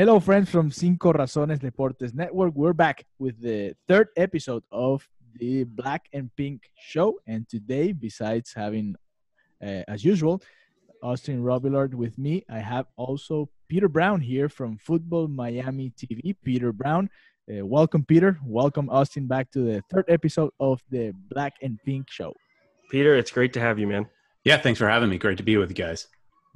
Hello, friends from Cinco Razones Deportes Network. We're back with the third episode of the Black and Pink show. And today, besides having, uh, as usual, Austin Robillard with me, I have also Peter Brown here from Football Miami TV. Peter Brown, uh, welcome, Peter. Welcome, Austin, back to the third episode of the Black and Pink show. Peter, it's great to have you, man. Yeah, thanks for having me. Great to be with you guys.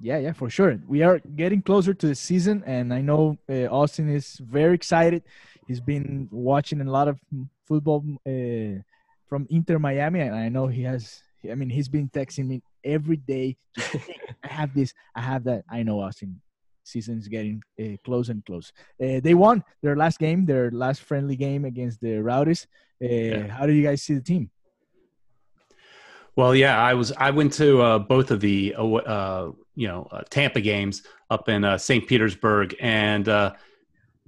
Yeah, yeah, for sure. We are getting closer to the season, and I know uh, Austin is very excited. He's been watching a lot of football uh, from Inter Miami, and I know he has. I mean, he's been texting me every day. I have this, I have that. I know Austin. Season is getting uh, close and close. Uh, they won their last game, their last friendly game against the Rowdies. Uh, yeah. How do you guys see the team? Well, yeah, I was. I went to uh, both of the uh, you know uh, Tampa games up in uh, St. Petersburg, and uh,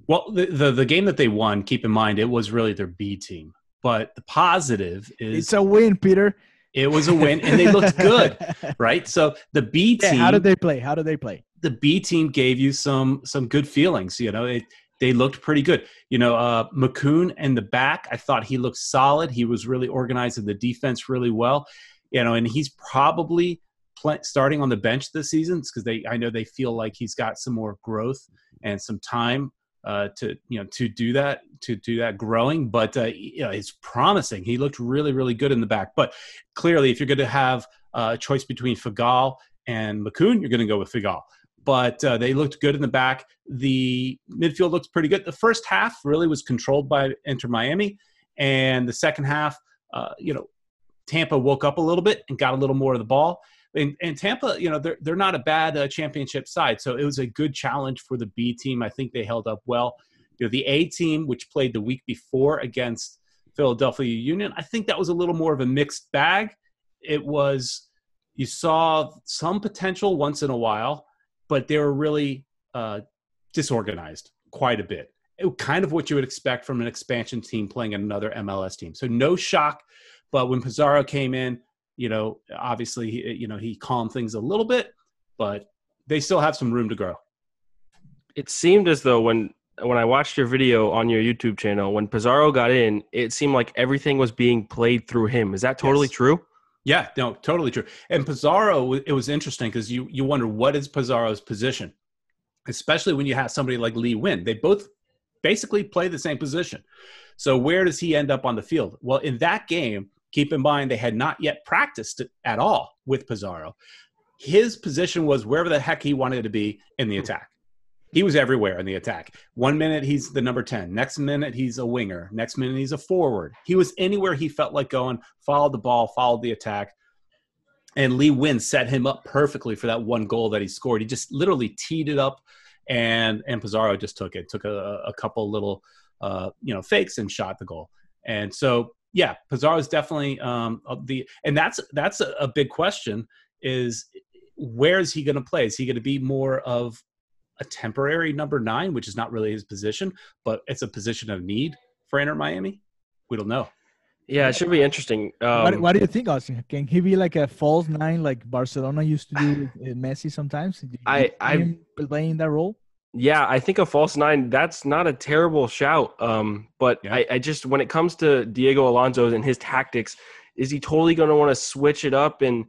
well, the, the, the game that they won. Keep in mind, it was really their B team. But the positive is it's a win, Peter. It was a win, and they looked good, right? So the B team. Yeah, how did they play? How did they play? The B team gave you some some good feelings. You know, it, they looked pretty good. You know, uh, Makoun and the back, I thought he looked solid. He was really organizing the defense really well you know, and he's probably play, starting on the bench this season because they I know they feel like he's got some more growth and some time uh, to you know to do that to do that growing. But uh, you know, it's promising. He looked really really good in the back. But clearly, if you're going to have a choice between Figal and Makoun, you're going to go with Figal. But uh, they looked good in the back. The midfield looked pretty good. The first half really was controlled by Inter Miami, and the second half, uh, you know, Tampa woke up a little bit and got a little more of the ball. And, and Tampa, you know, they're, they're not a bad uh, championship side. So it was a good challenge for the B team. I think they held up well. You know, the A team, which played the week before against Philadelphia Union, I think that was a little more of a mixed bag. It was, you saw some potential once in a while, but they were really uh, disorganized quite a bit. It, kind of what you would expect from an expansion team playing another MLS team. So no shock but when Pizarro came in, you know, obviously, he, you know, he calmed things a little bit, but they still have some room to grow. It seemed as though when when I watched your video on your YouTube channel, when Pizarro got in, it seemed like everything was being played through him. Is that totally yes. true? Yeah, no, totally true. And Pizarro, it was interesting because you you wonder what is Pizarro's position, especially when you have somebody like Lee Nguyen. They both basically play the same position. So where does he end up on the field? Well, in that game, Keep in mind, they had not yet practiced at all with Pizarro. His position was wherever the heck he wanted to be in the attack. He was everywhere in the attack. One minute he's the number 10. Next minute he's a winger. Next minute he's a forward. He was anywhere he felt like going, followed the ball, followed the attack. And Lee Nguyen set him up perfectly for that one goal that he scored. He just literally teed it up and and Pizarro just took it, took a, a couple little uh, you know fakes and shot the goal. And so yeah, Pizarro is definitely um, the, and that's that's a, a big question. Is where is he going to play? Is he going to be more of a temporary number nine, which is not really his position, but it's a position of need for Inter Miami? We don't know. Yeah, it should be interesting. Um, what, what, do you think, Austin? Can he be like a false nine, like Barcelona used to do with Messi sometimes? I I playing that role. Yeah, I think a false nine, that's not a terrible shout. Um, but yeah. I, I, just, when it comes to Diego Alonso and his tactics, is he totally going to want to switch it up and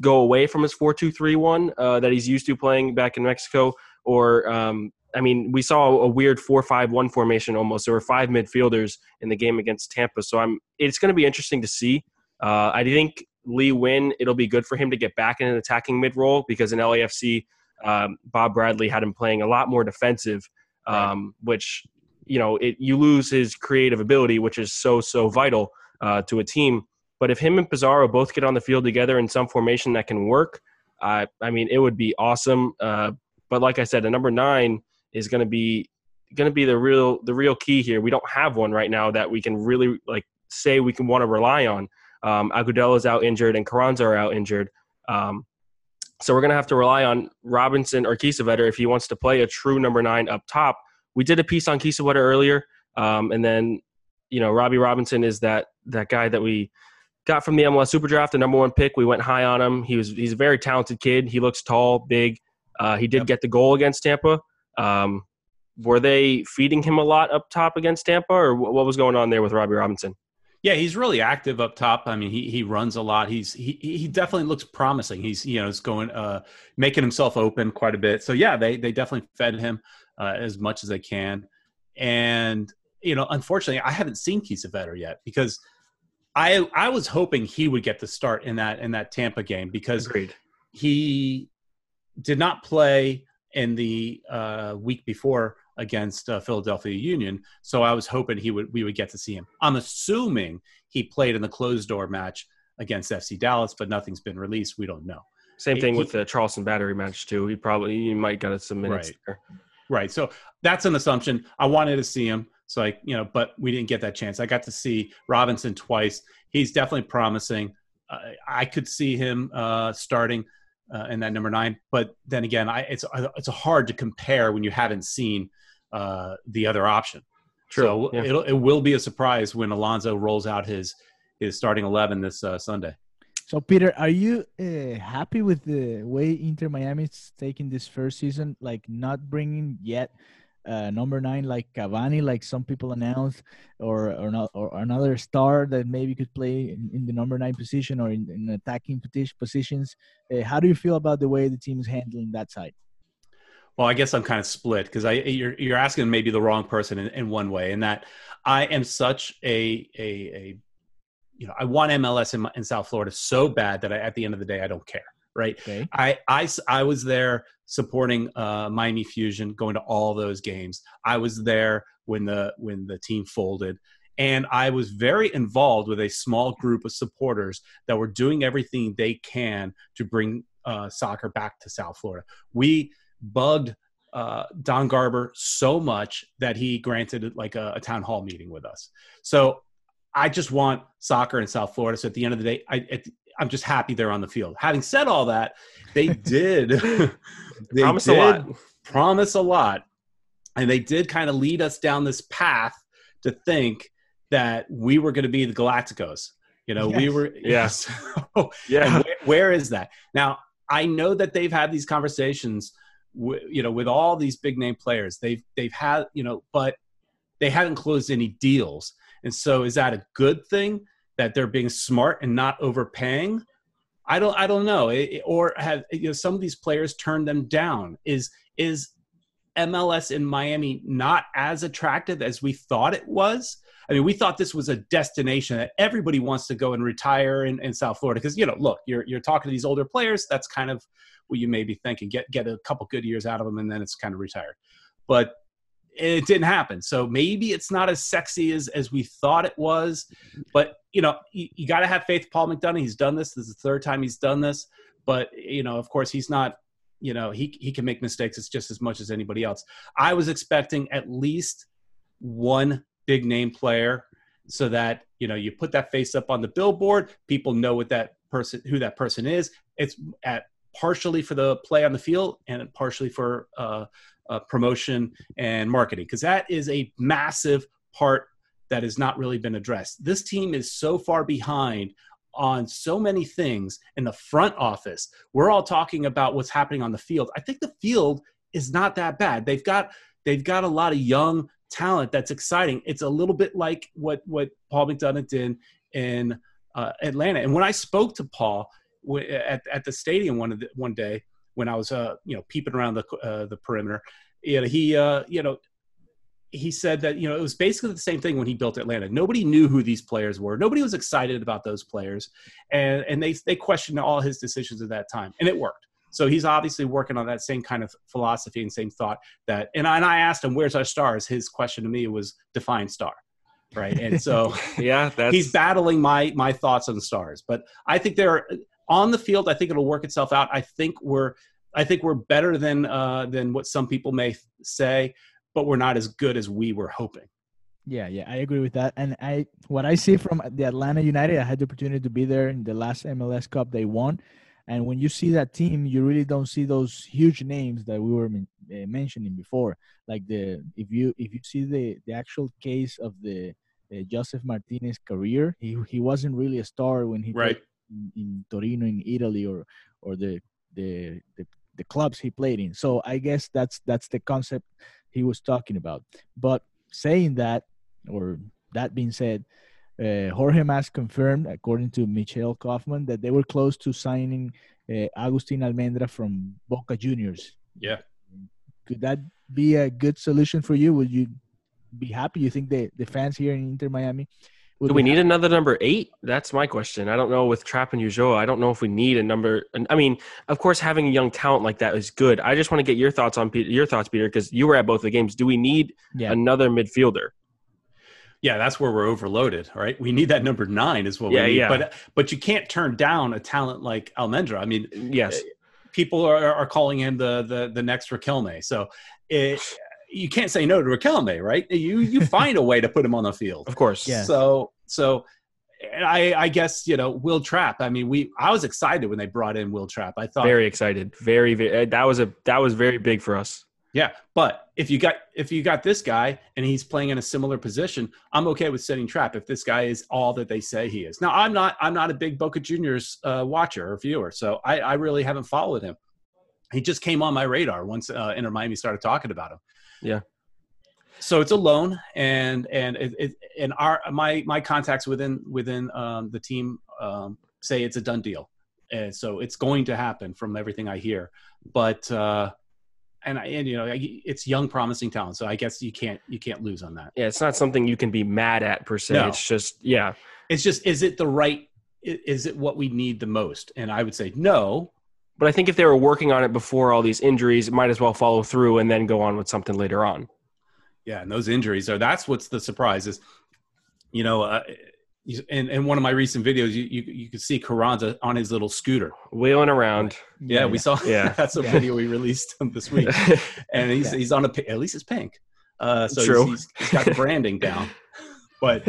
go away from his 4 2 3 1 uh, that he's used to playing back in Mexico? Or, um, I mean, we saw a weird 4 5 1 formation almost. There were five midfielders in the game against Tampa. So I'm, it's going to be interesting to see. Uh, I think Lee Nguyen, it'll be good for him to get back in an attacking mid role because in LAFC, um, Bob Bradley had him playing a lot more defensive, um, which you know it, you lose his creative ability, which is so so vital uh, to a team. But if him and Pizarro both get on the field together in some formation that can work, uh, I mean, it would be awesome. Uh, but like I said, the number nine is going to be going to be the real the real key here. We don't have one right now that we can really like say we can want to rely on. Um, is out injured and Carranza are out injured. Um, so we're going to have to rely on Robinson or Kiesewetter if he wants to play a true number nine up top. We did a piece on Kiesewetter earlier, um, and then you know Robbie Robinson is that that guy that we got from the MLS Super Draft, the number one pick. We went high on him. He was he's a very talented kid. He looks tall, big. Uh, he did yep. get the goal against Tampa. Um, were they feeding him a lot up top against Tampa, or what was going on there with Robbie Robinson? Yeah, he's really active up top. I mean, he he runs a lot. He's he he definitely looks promising. He's you know, he's going uh making himself open quite a bit. So yeah, they they definitely fed him uh, as much as they can. And you know, unfortunately, I haven't seen Kiesewetter yet because I I was hoping he would get the start in that in that Tampa game because Agreed. he did not play in the uh, week before against uh, Philadelphia Union. So I was hoping he would we would get to see him. I'm assuming he played in the closed door match against FC Dallas, but nothing's been released. We don't know. Same thing he, with the Charleston Battery match too. He probably he might get some minutes right. there. Right. So that's an assumption. I wanted to see him. So I, you know, but we didn't get that chance. I got to see Robinson twice. He's definitely promising. Uh, I could see him uh, starting uh, in that number nine. But then again, I, it's it's hard to compare when you haven't seen uh, the other option. True. So yeah. it'll, it will be a surprise when Alonso rolls out his his starting eleven this uh, Sunday. So Peter, are you uh, happy with the way Inter Miami is taking this first season? Like not bringing yet uh, number nine like Cavani, like some people announced, or or not, or another star that maybe could play in, in the number nine position or in, in attacking positions. Uh, how do you feel about the way the team is handling that side? Well, I guess I'm kind of split because I you're you're asking maybe the wrong person in, in one way, in that I am such a a, a you know I want MLS in, in South Florida so bad that I, at the end of the day I don't care right? Okay. I, I, I was there supporting uh, Miami Fusion, going to all those games. I was there when the when the team folded, and I was very involved with a small group of supporters that were doing everything they can to bring uh, soccer back to South Florida. We bugged uh, Don Garber so much that he granted like a, a, town hall meeting with us. So I just want soccer in South Florida. So at the end of the day, I, at, I'm just happy they're on the field. Having said all that, they did they promise did a lot. Promise a lot. And they did kind of lead us down this path to think that we were going to be the Galacticos. You know, yes. we were yes. So, yeah. Where, where is that? Now, I know that they've had these conversations you know with all these big name players. They've they've had, you know, but they haven't closed any deals. And so is that a good thing? That they're being smart and not overpaying. I don't I don't know. It, or have you know some of these players turned them down? Is is MLS in Miami not as attractive as we thought it was? I mean, we thought this was a destination that everybody wants to go and retire in, in South Florida because you know, look, you're you're talking to these older players. That's kind of what you may be thinking. Get get a couple good years out of them, and then it's kind of retired. But it didn't happen. So maybe it's not as sexy as as we thought it was. But you know, you, you got to have faith. Paul McDonough, he's done this. This is the third time he's done this. But you know, of course, he's not. You know, he he can make mistakes. It's just as much as anybody else. I was expecting at least one big name player, so that you know you put that face up on the billboard. People know what that person, who that person is. It's at partially for the play on the field and partially for uh, uh, promotion and marketing because that is a massive part that has not really been addressed. This team is so far behind on so many things in the front office. We're all talking about what's happening on the field. I think the field is not that bad. They've got they've got a lot of young talent that's exciting. It's a little bit like what what Paul McDonough did in uh, Atlanta. And when I spoke to Paul at at the stadium one the, one day, when I was uh, you know peeping around the uh, the perimeter. You know, he uh, you know he said that you know it was basically the same thing when he built Atlanta. Nobody knew who these players were. Nobody was excited about those players, and and they they questioned all his decisions at that time, and it worked. So he's obviously working on that same kind of philosophy and same thought that. And I, and I asked him, "Where's our stars?" His question to me was, "Define star." Right, and so yeah, that's... he's battling my my thoughts on the stars. But I think there on the field, I think it'll work itself out. I think we're I think we're better than uh, than what some people may say, but we're not as good as we were hoping. Yeah, yeah, I agree with that. And I what I see from the Atlanta United, I had the opportunity to be there in the last MLS Cup they won. And when you see that team, you really don't see those huge names that we were uh, mentioning before. Like the if you if you see the the actual case of the uh, Josef Martinez career, he he wasn't really a star when he right in, in Torino in Italy or or the, the the the clubs he played in. So I guess that's that's the concept he was talking about. But saying that, or that being said, uh, Jorge Mas confirmed, according to Michelle Kaufman, that they were close to signing uh, Agustin Almendra from Boca Juniors. Yeah. Could that be a good solution for you? Would you be happy? You think the, the fans here in Inter Miami do we need another number eight? That's my question. I don't know with Trapp and Ulloa. I don't know if we need a number. I mean, of course, having a young talent like that is good. I just want to get your thoughts on your thoughts, Peter, because you were at both the games. Do we need yeah. another midfielder? Yeah, that's where we're overloaded, right? We need that number nine, is what yeah, we need. Yeah. But but you can't turn down a talent like Almendra. I mean, yes, eh, people are, are calling him the the the next Riquelme. So it, you can't say no to Riquelme, right? You you find a way to put him on the field. Of course. Yeah. So so I, I guess you know Wil Trapp. I mean, we I was excited when they brought in Wil Trapp. I thought very excited, very, very that was a that was very big for us. Yeah, but if you got if you got this guy and he's playing in a similar position, I'm okay with setting Trapp if this guy is all that they say he is. Now, I'm not I'm not a big Boca Juniors uh, watcher or viewer, so I, I really haven't followed him. He just came on my radar once uh, Inter Miami started talking about him. Yeah. So it's a loan, and and it, it, and our my my contacts within within um, the team um, say it's a done deal, and so it's going to happen from everything I hear. But uh, and I, and you know it's young, promising talent, so I guess you can't you can't lose on that. Yeah, it's not something you can be mad at per se. No. It's just yeah, it's just is it the right? Is it what we need the most? And I would say no, but I think if they were working on it before all these injuries, it might as well follow through and then go on with something later on. Yeah, and those injuries are that's what's the surprise is, you know, uh, in, in one of my recent videos, you, you, you could see Carranza on his little scooter wheeling around. Yeah, yeah. we saw. Yeah, that's a yeah. video we released this week, and he's yeah. he's on a at least it's pink. Uh, so True. He's, he's got the branding down. But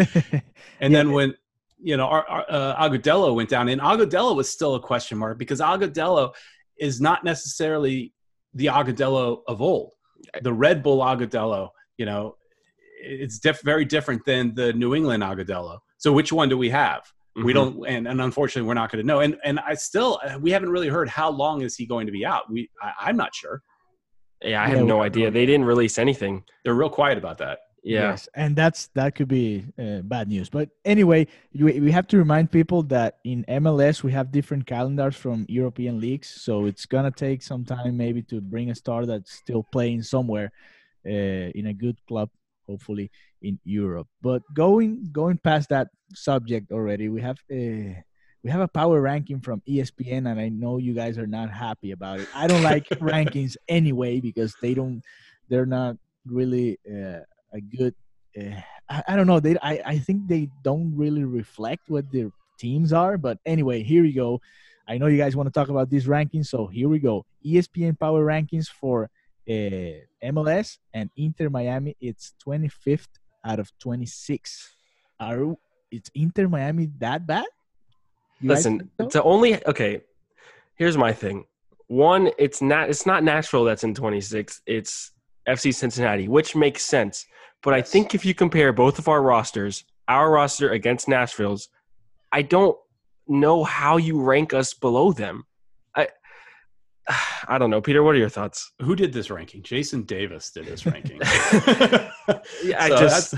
and then when you know, our, our uh, Agudelo went down, and Agudelo was still a question mark because Agudelo is not necessarily the Agudelo of old. The Red Bull Agudelo, you know, it's diff- very different than the New England Agudelo. So which one do we have? Mm-hmm. We don't, and, and unfortunately, we're not going to know. And and I still, we haven't really heard how long is he going to be out. We, I, am not sure. Yeah, I have no idea. They didn't release anything. They're real quiet about that. Yeah. Yes, and that's that could be uh, bad news. But anyway, we, we have to remind people that in MLS we have different calendars from European leagues, so it's gonna take some time maybe to bring a star that's still playing somewhere uh, in a good club, hopefully in Europe. But going going past that subject already, we have a uh, we have a power ranking from ESPN, and I know you guys are not happy about it. I don't like rankings anyway because they don't they're not really. Uh, a good. Uh, I, I, don't know. They I, I think they don't really reflect what their teams are. But anyway, here we go. I know you guys want to talk about these rankings, so here we go. ESPN Power Rankings for uh, MLS and Inter Miami. It's 25th out of 26. Are it's Inter Miami that bad? You Listen, the only okay. Here's my thing. One, it's not it's not Nashville that's in 26. It's FC Cincinnati, which makes sense. But I think if you compare both of our rosters, our roster against Nashville's, I don't know how you rank us below them. I I don't know, Peter. What are your thoughts? Who did this ranking? Jason Davis did this ranking. yeah, I so just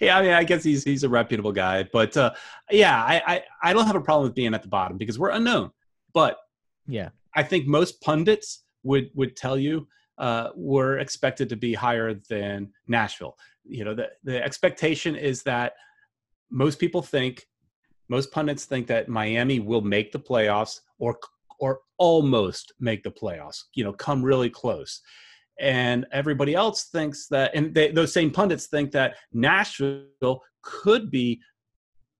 yeah. I mean, I guess he's he's a reputable guy, but uh, yeah, I, I I don't have a problem with being at the bottom because we're unknown. But yeah, I think most pundits would would tell you uh, were expected to be higher than Nashville. You know, the, the expectation is that most people think, most pundits think that Miami will make the playoffs or or almost make the playoffs. You know, come really close. And everybody else thinks that, and they, those same pundits think that Nashville could be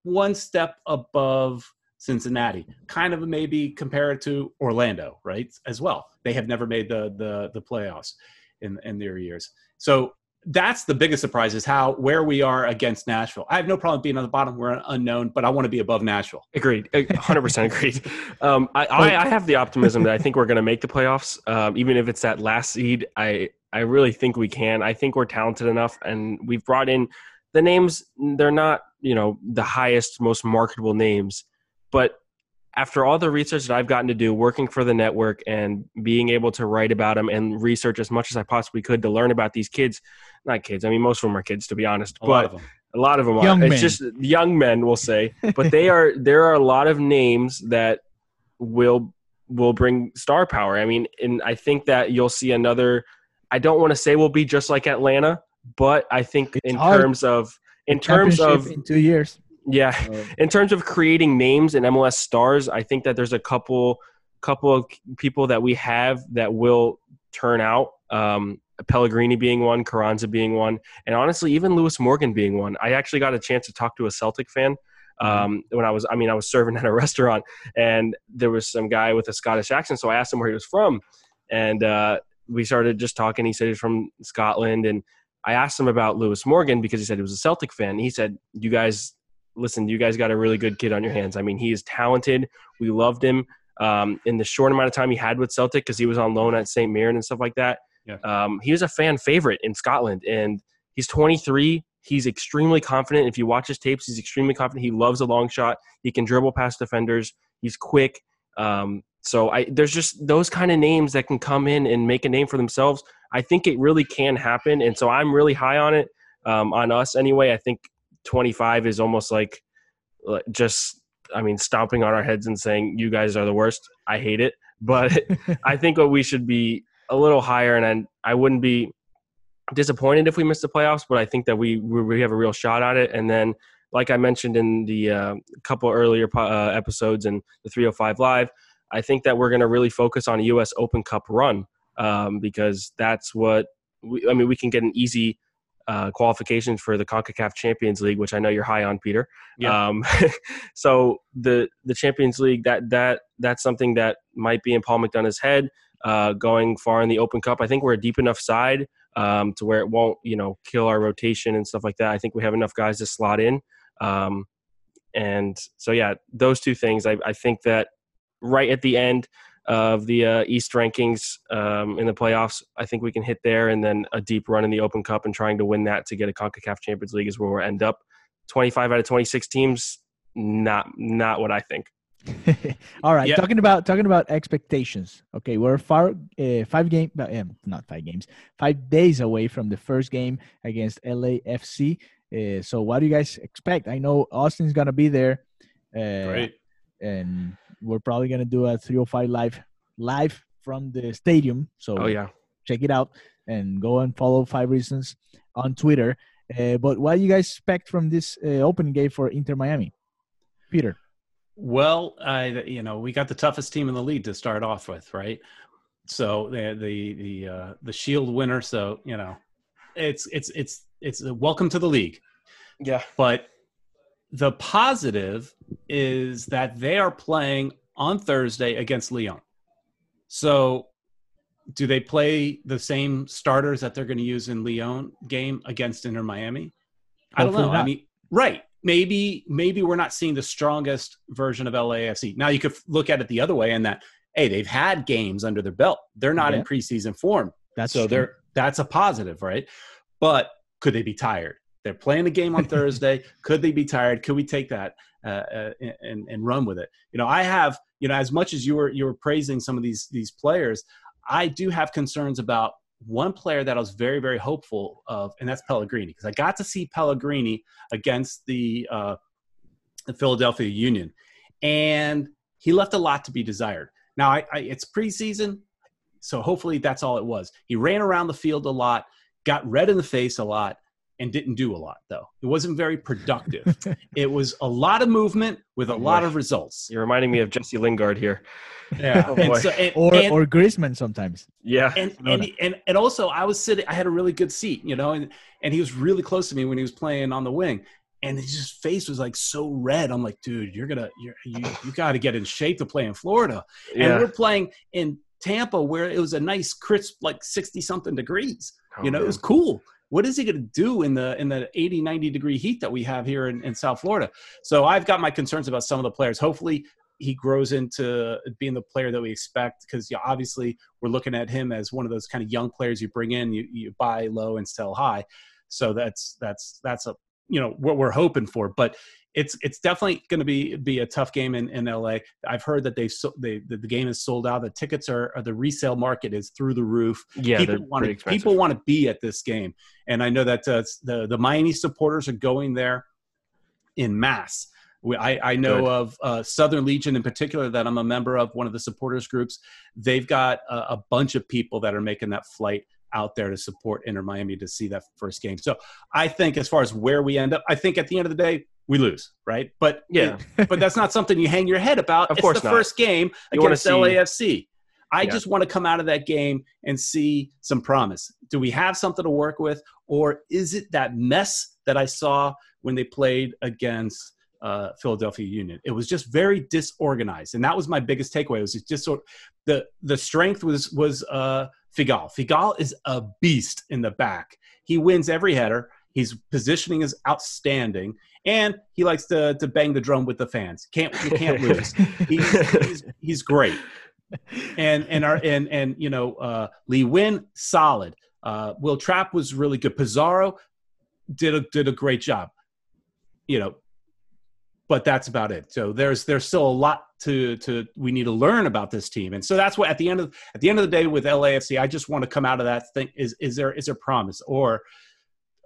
one step above Cincinnati. Kind of maybe compare it to Orlando, right? As well. They have never made the the the playoffs in in their years. So that's the biggest surprise is how where we are against Nashville. I have no problem being on the bottom. We're unknown, but I want to be above Nashville. Agreed, hundred percent agreed. Um, I, I, I, have the optimism that I think we're going to make the playoffs, um, even if it's that last seed. I I really think we can. I think we're talented enough, and we've brought in the names. They're not you know the highest, most marketable names, but after all the research that I've gotten to do working for the network and being able to write about them and research as much as I possibly could to learn about these kids, not kids, I mean, most of them are kids, to be honest, A but lot of them. a lot of them Young are. men. It's just young men, we'll say, but they are. There are a lot of names that will will bring star power. I mean, and I think that you'll see another. I don't want to say we'll be just like Atlanta, but I think It's in hard. terms of in terms of in two years. Yeah, So, in terms of creating names and MLS stars, I think that there's a couple couple of people that we have that will turn out. Um, Pellegrini being one, Carranza being one, and honestly, even Lewis Morgan being one. I actually got a chance to talk to a Celtic fan um, when I was. I mean, I was serving at a restaurant, and there was some guy with a Scottish accent. So I asked him where he was from, and uh, we started just talking. He said he's from Scotland, and I asked him about Lewis Morgan because he said he was a Celtic fan. He said, "You guys listen, you guys got a really good kid on your hands. I mean, he is talented. We loved him um, in the short amount of time he had with Celtic because he was on loan at St. Mirren and stuff like that. Yeah. Um, he was a fan favorite in Scotland, and he's 23. He's extremely confident. If you watch his tapes, he's extremely confident. He loves a long shot. He can dribble past defenders. He's quick. Um, so I, there's just those kind of names that can come in and make a name for themselves. I think it really can happen, and so I'm really high on it. Um, on us anyway. I think 25 is almost like just I mean stomping on our heads and saying you guys are the worst. I hate it, but I think what we should be a little higher, and I, I wouldn't be disappointed if we missed the playoffs. But I think that we we we have a real shot at it. And then, like I mentioned in the uh, couple earlier uh, episodes and the 305 live, I think that we're going to really focus on a U.S. Open Cup run um, because that's what we, I mean. We can get an easy uh, qualifications for the CONCACAF Champions League, which I know you're high on, Peter. Yeah. Um, so the the Champions League that that that's something that might be in Paul McDonough's head. Uh, going far in the Open Cup, I think we're a deep enough side um, to where it won't, you know, kill our rotation and stuff like that. I think we have enough guys to slot in. Um, and so, yeah, those two things. I, I think that right at the end of the uh, East rankings um, in the playoffs, I think we can hit there, and then a deep run in the Open Cup and trying to win that to get a Concacaf Champions League is where we'll end up. Twenty-five out of twenty-six teams, not not what I think. All right, Yeah. talking about talking about expectations. Okay, we're far uh, five game, uh, um, not five games, five days away from the first game against LAFC. Uh, so, what do you guys expect? I know Austin's gonna be there, uh, Great. and we're probably gonna do a 305 live live from the stadium. So, Oh yeah, check it out and go and follow Five Reasons on Twitter. Uh, but what do you guys expect from this uh, opening game for Inter Miami, Peter? Well, I you know we got the toughest team in the league to start off with, right? So the the the uh, the Shield winner. So you know, it's it's it's it's a welcome to the league. yeah. But the positive is that they are playing on Thursday against León. So do they play the same starters that they're going to use in León game against Inter Miami? I don't know. I mean, right. Maybe maybe we're not seeing the strongest version of LAFC. Now you could look at it the other way and that hey, they've had games under their belt. They're not in preseason form. That's so true. they're that's a positive, right? But could they be tired? They're playing the game on Thursday. Could they be tired? Could we take that uh, uh, and and run with it? You know, I have you know as much as you were you were praising some of these these players, I do have concerns about one player that I was very very hopeful of, and that's Pellegrini because I got to see Pellegrini against the uh, the Philadelphia Union, and he left a lot to be desired. Now I, I, it's preseason, so hopefully that's all it was. He ran around the field a lot, got red in the face a lot, and didn't do a lot though. It wasn't very productive. it was a lot of movement with a Oh, lot boy. of results. You're reminding me of Jesse Lingard here. Yeah, Oh, and so and, or and, or Griezmann sometimes. Yeah, and, and, no. and and also I was sitting. I had a really good seat, you know, and and he was really close to me when he was playing on the wing, and his face was like so red. I'm like, dude, you're gonna you're, you you got to get in shape to play in Florida, and yeah. we're playing in Tampa where it was a nice crisp like 60 something degrees. Oh, you know, it was cool. What is he going to do in the in the 80 90 degree heat that we have here in, in South Florida? So I've got my concerns about some of the players. Hopefully he grows into being the player that we expect because yeah, obviously we're looking at him as one of those kind of young players you bring in, you, you buy low and sell high. So that's that's that's a you know what we're hoping for. But it's it's definitely going to be be a tough game in, in LA. I've heard that they've so, they the, the game is sold out. The tickets are, are, the resale market is through the roof. Yeah, people want to people want to be at this game, and I know that uh, the the Miami supporters are going there in mass. I, I know Good. of uh, Southern Legion in particular that I'm a member of, one of the supporters groups. They've got a, a bunch of people that are making that flight out there to support Inter Miami to see that first game. So I think as far as where we end up, I think at the end of the day, we lose, right? But yeah, it, but that's not something you hang your head about. Of it's course the not. first game you against see, LAFC. I yeah. just want to come out of that game and see some promise. Do we have something to work with, or is it that mess that I saw when they played against uh, Philadelphia Union? It was just very disorganized, and that was my biggest takeaway. It was just sort the the strength was was uh, Figal. Figal is a beast in the back. He wins every header. His positioning is outstanding, and he likes to to bang the drum with the fans. Can't you can't lose. he's, he's, he's great. And and our and and you know uh, Lee Nguyen solid. Uh, Wil Trapp was really good. Pizarro did a did a great job. You know, but that's about it. So there's there's still a lot to to we need to learn about this team, and so that's what at the end of at the end of the day with LAFC, I just want to come out of that thing. Is is there is there promise, or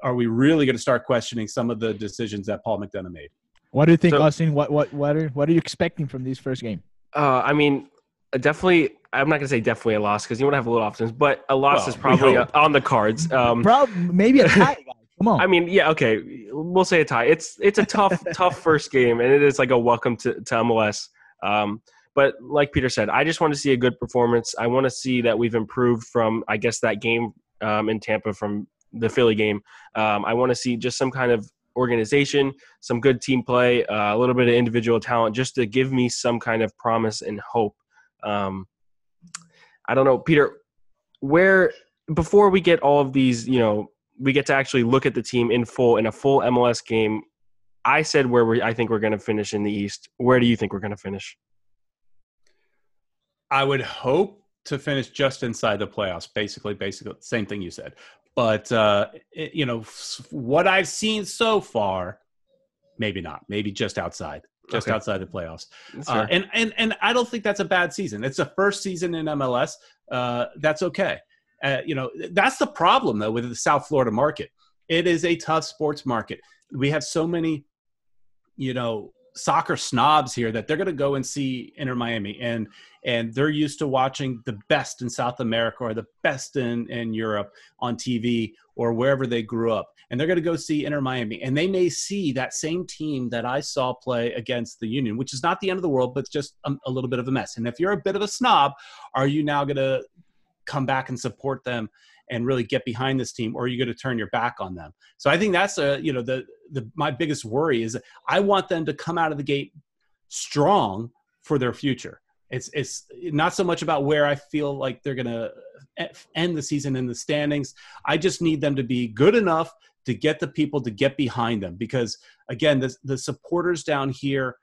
are we really going to start questioning some of the decisions that Paul McDonough made? What do you think, so, Austin? What what what are what are you expecting from this first game? Uh, I mean, definitely. I'm not gonna say definitely a loss because you want to have a little options, but a loss well, is probably on the cards. Um, Probably maybe a tie. Come on. I mean, yeah, okay. We'll say a tie. It's it's a tough tough first game, and it is like a welcome to, to MLS. Um, but like Peter said, I just want to see a good performance. I want to see that we've improved from, I guess, that game um, in Tampa from the Philly game. Um, I want to see just some kind of organization, some good team play, uh, a little bit of individual talent, just to give me some kind of promise and hope. Um, I don't know, Peter, where before we get all of these, you know, we get to actually look at the team in full in a full MLS game. I said where we I think we're going to finish in the East. Where do you think we're going to finish? I would hope to finish just inside the playoffs. Basically, basically same thing you said. But uh, it, you know what I've seen so far, maybe not. Maybe just outside, just okay. outside the playoffs. Uh, and and and I don't think that's a bad season. It's the first season in MLS. Uh, that's okay. Uh, you know, that's the problem though with the South Florida market. It is a tough sports market. We have so many, you know, soccer snobs here that they're going to go and see Inter Miami and and they're used to watching the best in South America or the best in in Europe on TV or wherever they grew up and they're going to go see Inter Miami and they may see that same team that I saw play against the Union which is not the end of the world but just a, a little bit of a mess and if you're a bit of a snob are you now going to come back and support them and really get behind this team or are you going to turn your back on them? So i think that's a you know the the my biggest worry is i want them to come out of the gate strong for their future. It's it's not so much about where i feel like they're going to end the season in the standings. I just need them to be good enough to get the people to get behind them because again the, the supporters down here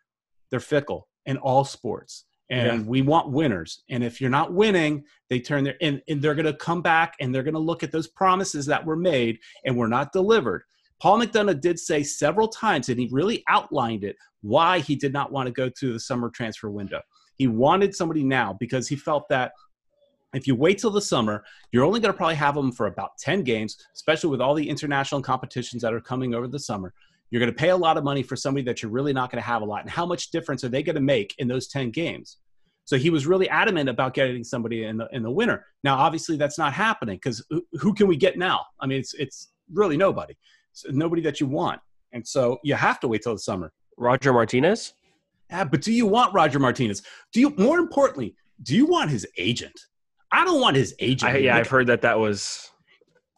they're fickle in all sports and yeah. we want winners and if you're not winning they turn their and, and they're going to come back and they're going to look at those promises that were made and were not delivered paul mcdonough did say several times and he really outlined it why he did not want to go to the summer transfer window he wanted somebody now because he felt that if you wait till the summer, you're only going to probably have them for about 10 games, especially with all the international competitions that are coming over the summer. You're going to pay a lot of money for somebody that you're really not going to have a lot. And how much difference are they going to make in those 10 games? So he was really adamant about getting somebody in the in the winter. Now, obviously, that's not happening because who, who, can we get now? I mean, it's it's really nobody, so nobody that you want, and so you have to wait till the summer. Roger Martinez. Yeah, but do you want Roger Martinez? Do you more importantly, do you want his agent? I don't want his agent. I, yeah, like, I've heard that that was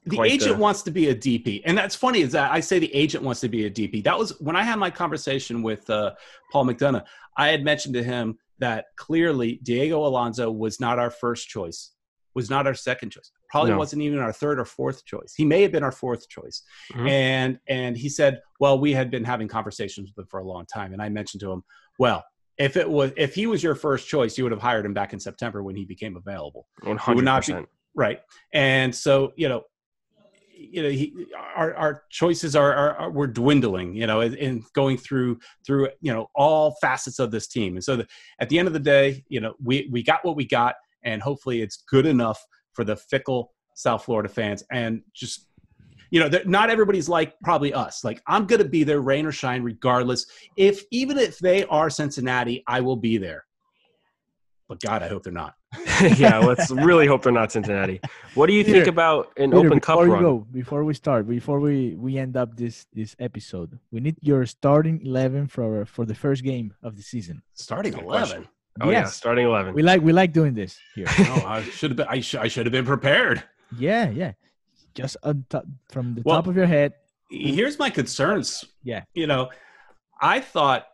the agent the... wants to be a DP, and that's funny. Is that I say the agent wants to be a DP. That was when I had my conversation with uh, Paul McDonough. I had mentioned to him that clearly Diego Alonso was not our first choice, was not our second choice, probably no. wasn't even our third or fourth choice. He may have been our fourth choice, mm-hmm. and and he said, well, we had been having conversations with him for a long time, and I mentioned to him, well. If it was, if he was your first choice, you would have hired him back in September when he became available. One hundred percent. Right. And so, you know, you know, he, our our choices are, are, are we're dwindling, you know, and going through through you know all facets of this team. And so, the, at the end of the day, you know, we we got what we got, and hopefully, it's good enough for the fickle South Florida fans, and just you know, not everybody's like probably us. Like I'm going to be there, rain or shine, regardless. If even if they are Cincinnati, I will be there. But God, I hope they're not. yeah, let's really hope they're not Cincinnati. What do you Peter, think about an Peter, Open Cup run? Go, before we start, before we we end up this this episode, we need your starting eleven for for the first game of the season. Starting eleven. Oh yes. yeah, starting eleven. We like we like doing this here. oh, I should have been. I, sh- I should have been prepared. Yeah, yeah just top, from the well, top of your head. Here's my concerns. Yeah. You know, I thought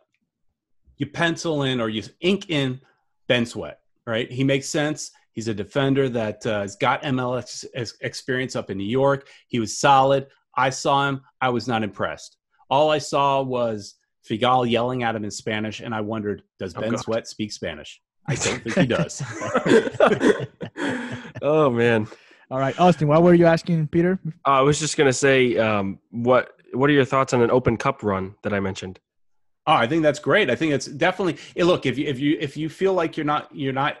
you pencil in or you ink in Ben Sweat, right? He makes sense. He's a defender that uh, has got MLS experience up in New York. He was solid. I saw him. I was not impressed. All I saw was Figal yelling at him in Spanish, and I wondered, does oh, Ben God. Sweat speak Spanish? I don't think he does. oh man. All right, Austin, what were you asking, Peter? Uh, I was just gonna say, um, what what are your thoughts on an Open Cup run that I mentioned? Oh, I think that's great. I think it's definitely. Look, if you if you if you feel like you're not you're not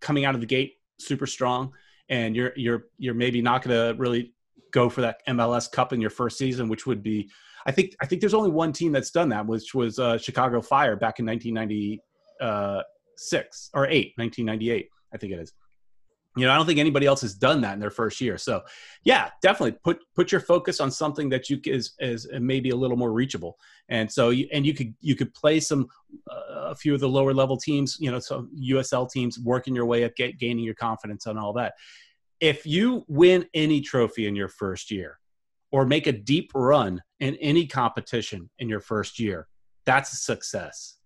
coming out of the gate super strong, and you're you're you're maybe not going to really go for that MLS Cup in your first season, which would be, I think I think there's only one team that's done that, which was uh, Chicago Fire back in 1996 uh, or eight, 1998, I think it is you know, I don't think anybody else has done that in their first year. So, yeah, definitely put put your focus on something that you is is maybe a little more reachable. And so, you, and you could you could play some uh, a few of the lower level teams, you know, some USL teams, working your way up, get, gaining your confidence and all that. If you win any trophy in your first year, or make a deep run in any competition in your first year, that's a success.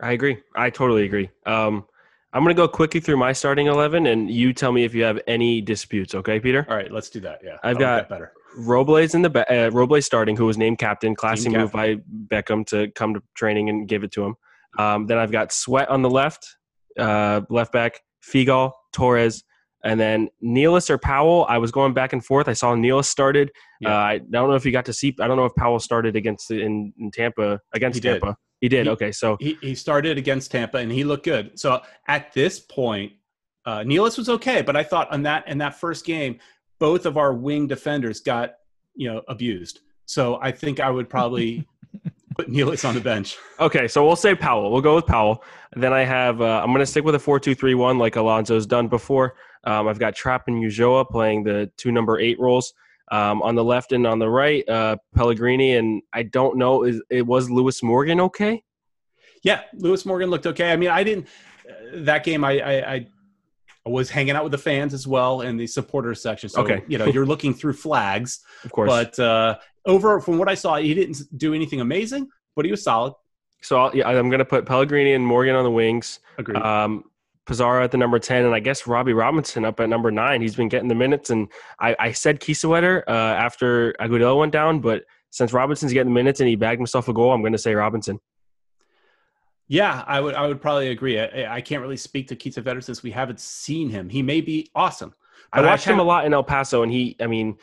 I agree. I totally agree. Um, I'm going to go quickly through my starting 11 and you tell me if you have any disputes, okay, Peter? All right, let's do that. Yeah. I've got better. Robles in the uh, Robles starting who was named captain, classy move by Beckham to come to training and give it to him. Um, then I've got Sweat on the left, uh, left back, Figal, Torres, and then Nealis or Powell. I was going back and forth. I saw Nealis started. Yeah. Uh, I don't know if you got to see. I don't know if Powell started against in, in Tampa against he Tampa. He did. He, okay, so he, he started against Tampa and he looked good. So at this point, uh, Nealis was okay, but I thought on that in that first game, both of our wing defenders got you know abused. So I think I would probably put Nealis on the bench. Okay, so we'll say Powell. We'll go with Powell. then I have uh, I'm going to stick with a four-two-three-one like Alonso's done before. Um, I've got Trapp and Ulloa playing the two number eight roles. Um, on the left and on the right, uh, Pellegrini, and I don't know, is it was Lewis Morgan okay? Yeah, Lewis Morgan looked okay. I mean, I didn't uh, that game. I, I, I was hanging out with the fans as well in the supporters section. So okay. you know, you're looking through flags, of course. But uh, over from what I saw, he didn't do anything amazing, but he was solid. So I'll, yeah, I'm going to put Pellegrini and Morgan on the wings. Agreed. Um, Pizarro at the number 10, and I guess Robbie Robinson up at number nine. He's been getting the minutes. And I, I said Kiesewetter uh, after Agudelo went down, but since Robinson's getting the minutes and he bagged himself a goal, I'm going to say Robinson. Yeah, I would I would probably agree. I, I can't really speak to Kiesewetter since we haven't seen him. He may be awesome. I watched I him a lot in El Paso, and he, I mean,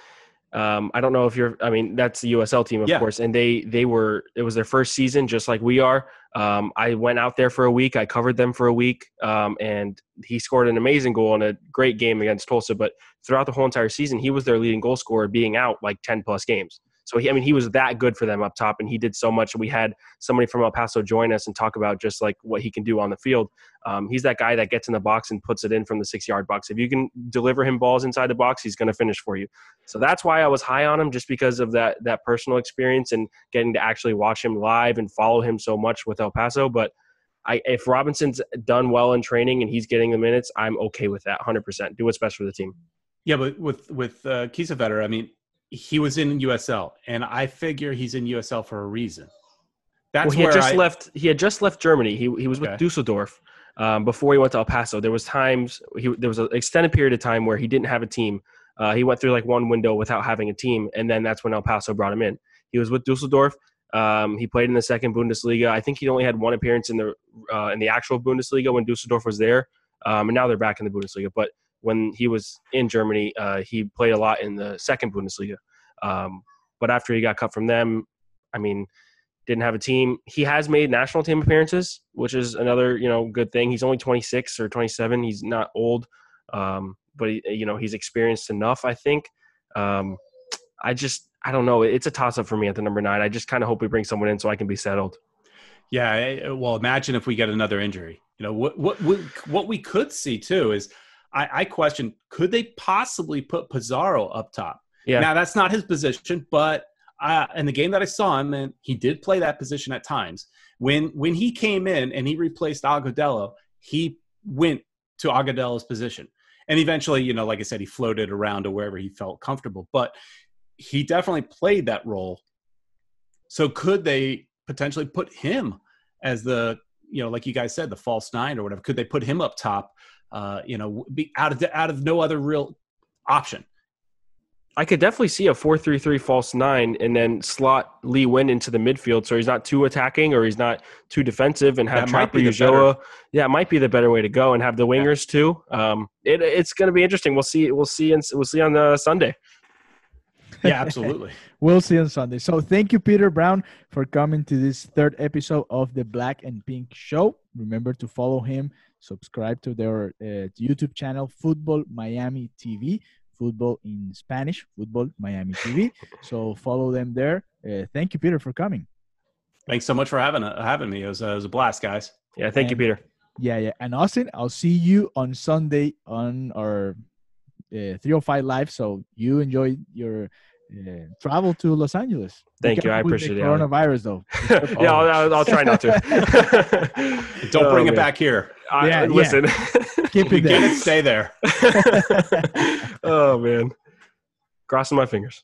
um, I don't know if you're. I mean, that's the USL team, of yeah. course, and they they were. It was their first season, just like we are. Um, I went out there for a week. I covered them for a week, um, and he scored an amazing goal in a great game against Tulsa. But throughout the whole entire season, he was their leading goal scorer, being out like ten plus games. So he, I mean, he was that good for them up top, and he did so much. We had somebody from El Paso join us and talk about just like what he can do on the field. Um, he's that guy that gets in the box and puts it in from the six yard box. If you can deliver him balls inside the box, he's going to finish for you. So that's why I was high on him, just because of that that personal experience and getting to actually watch him live and follow him so much with El Paso. But I, if Robinson's done well in training and he's getting the minutes, I'm okay with that 100%. Do what's best for the team. Yeah, but with with uh, Kiesewetter, I mean, he was in USL, and I figure he's in USL for a reason. That's well, he had just I, left. He had just left Germany. He he was okay. with Dusseldorf um, before he went to El Paso. There was times he there was an extended period of time where he didn't have a team. Uh, he went through like one window without having a team, and then that's when El Paso brought him in. He was with Dusseldorf. Um, he played in the second Bundesliga. I think he only had one appearance in the uh, in the actual Bundesliga when Dusseldorf was there, um, and now they're back in the Bundesliga. But when he was in Germany, uh, he played a lot in the second Bundesliga. Um, but after he got cut from them, I mean, didn't have a team. He has made national team appearances, which is another you know good thing. He's only 26 or 27. He's not old, um, but he, you know he's experienced enough. I think. Um, I just I don't know. It's a toss up for me at the number nine. I just kind of hope we bring someone in so I can be settled. Yeah. Well, imagine if we get another injury. You know what what what, what we could see too is I, I question could they possibly put Pizarro up top? Yeah. Now that's not his position, but uh, in the game that I saw him, and he did play that position at times. When when he came in and he replaced Agudelo, he went to Agudelo's position, and eventually, you know, like I said, he floated around to wherever he felt comfortable. But he definitely played that role. So could they potentially put him as the you know, like you guys said, the false nine or whatever? Could they put him up top? Uh, you know, be out of the, out of no other real option. I could definitely see a four-three-three false nine, and then slot Lee Nguyen into the midfield, so he's not too attacking or he's not too defensive, and have Trapp or Ulloa. Yeah, it might be the better way to go, and have the wingers yeah. too. Um, it, it's going to be interesting. We'll see. We'll see. And we'll see on the Sunday. Yeah, absolutely. we'll see on Sunday. So thank you, Peter Brown, for coming to this third episode of the Black and Pink Show. Remember to follow him, subscribe to their uh, YouTube channel, Football Miami TV. Football in Spanish, Football Miami TV. So follow them there. Uh, thank you, Peter, for coming. Thanks so much for having uh, having me. It was, uh, it was a blast, guys. Yeah, thank and, you, Peter. Yeah, yeah. And Austin, I'll see you on Sunday on our uh, 305 Live. So you enjoy your uh, travel to Los Angeles. Thank you. I appreciate it. Coronavirus, though. yeah, I'll, I'll, try not to. Don't oh, bring man. it back here. I, yeah, listen. Yeah. Keep it there. It, stay there. oh man, crossing my fingers.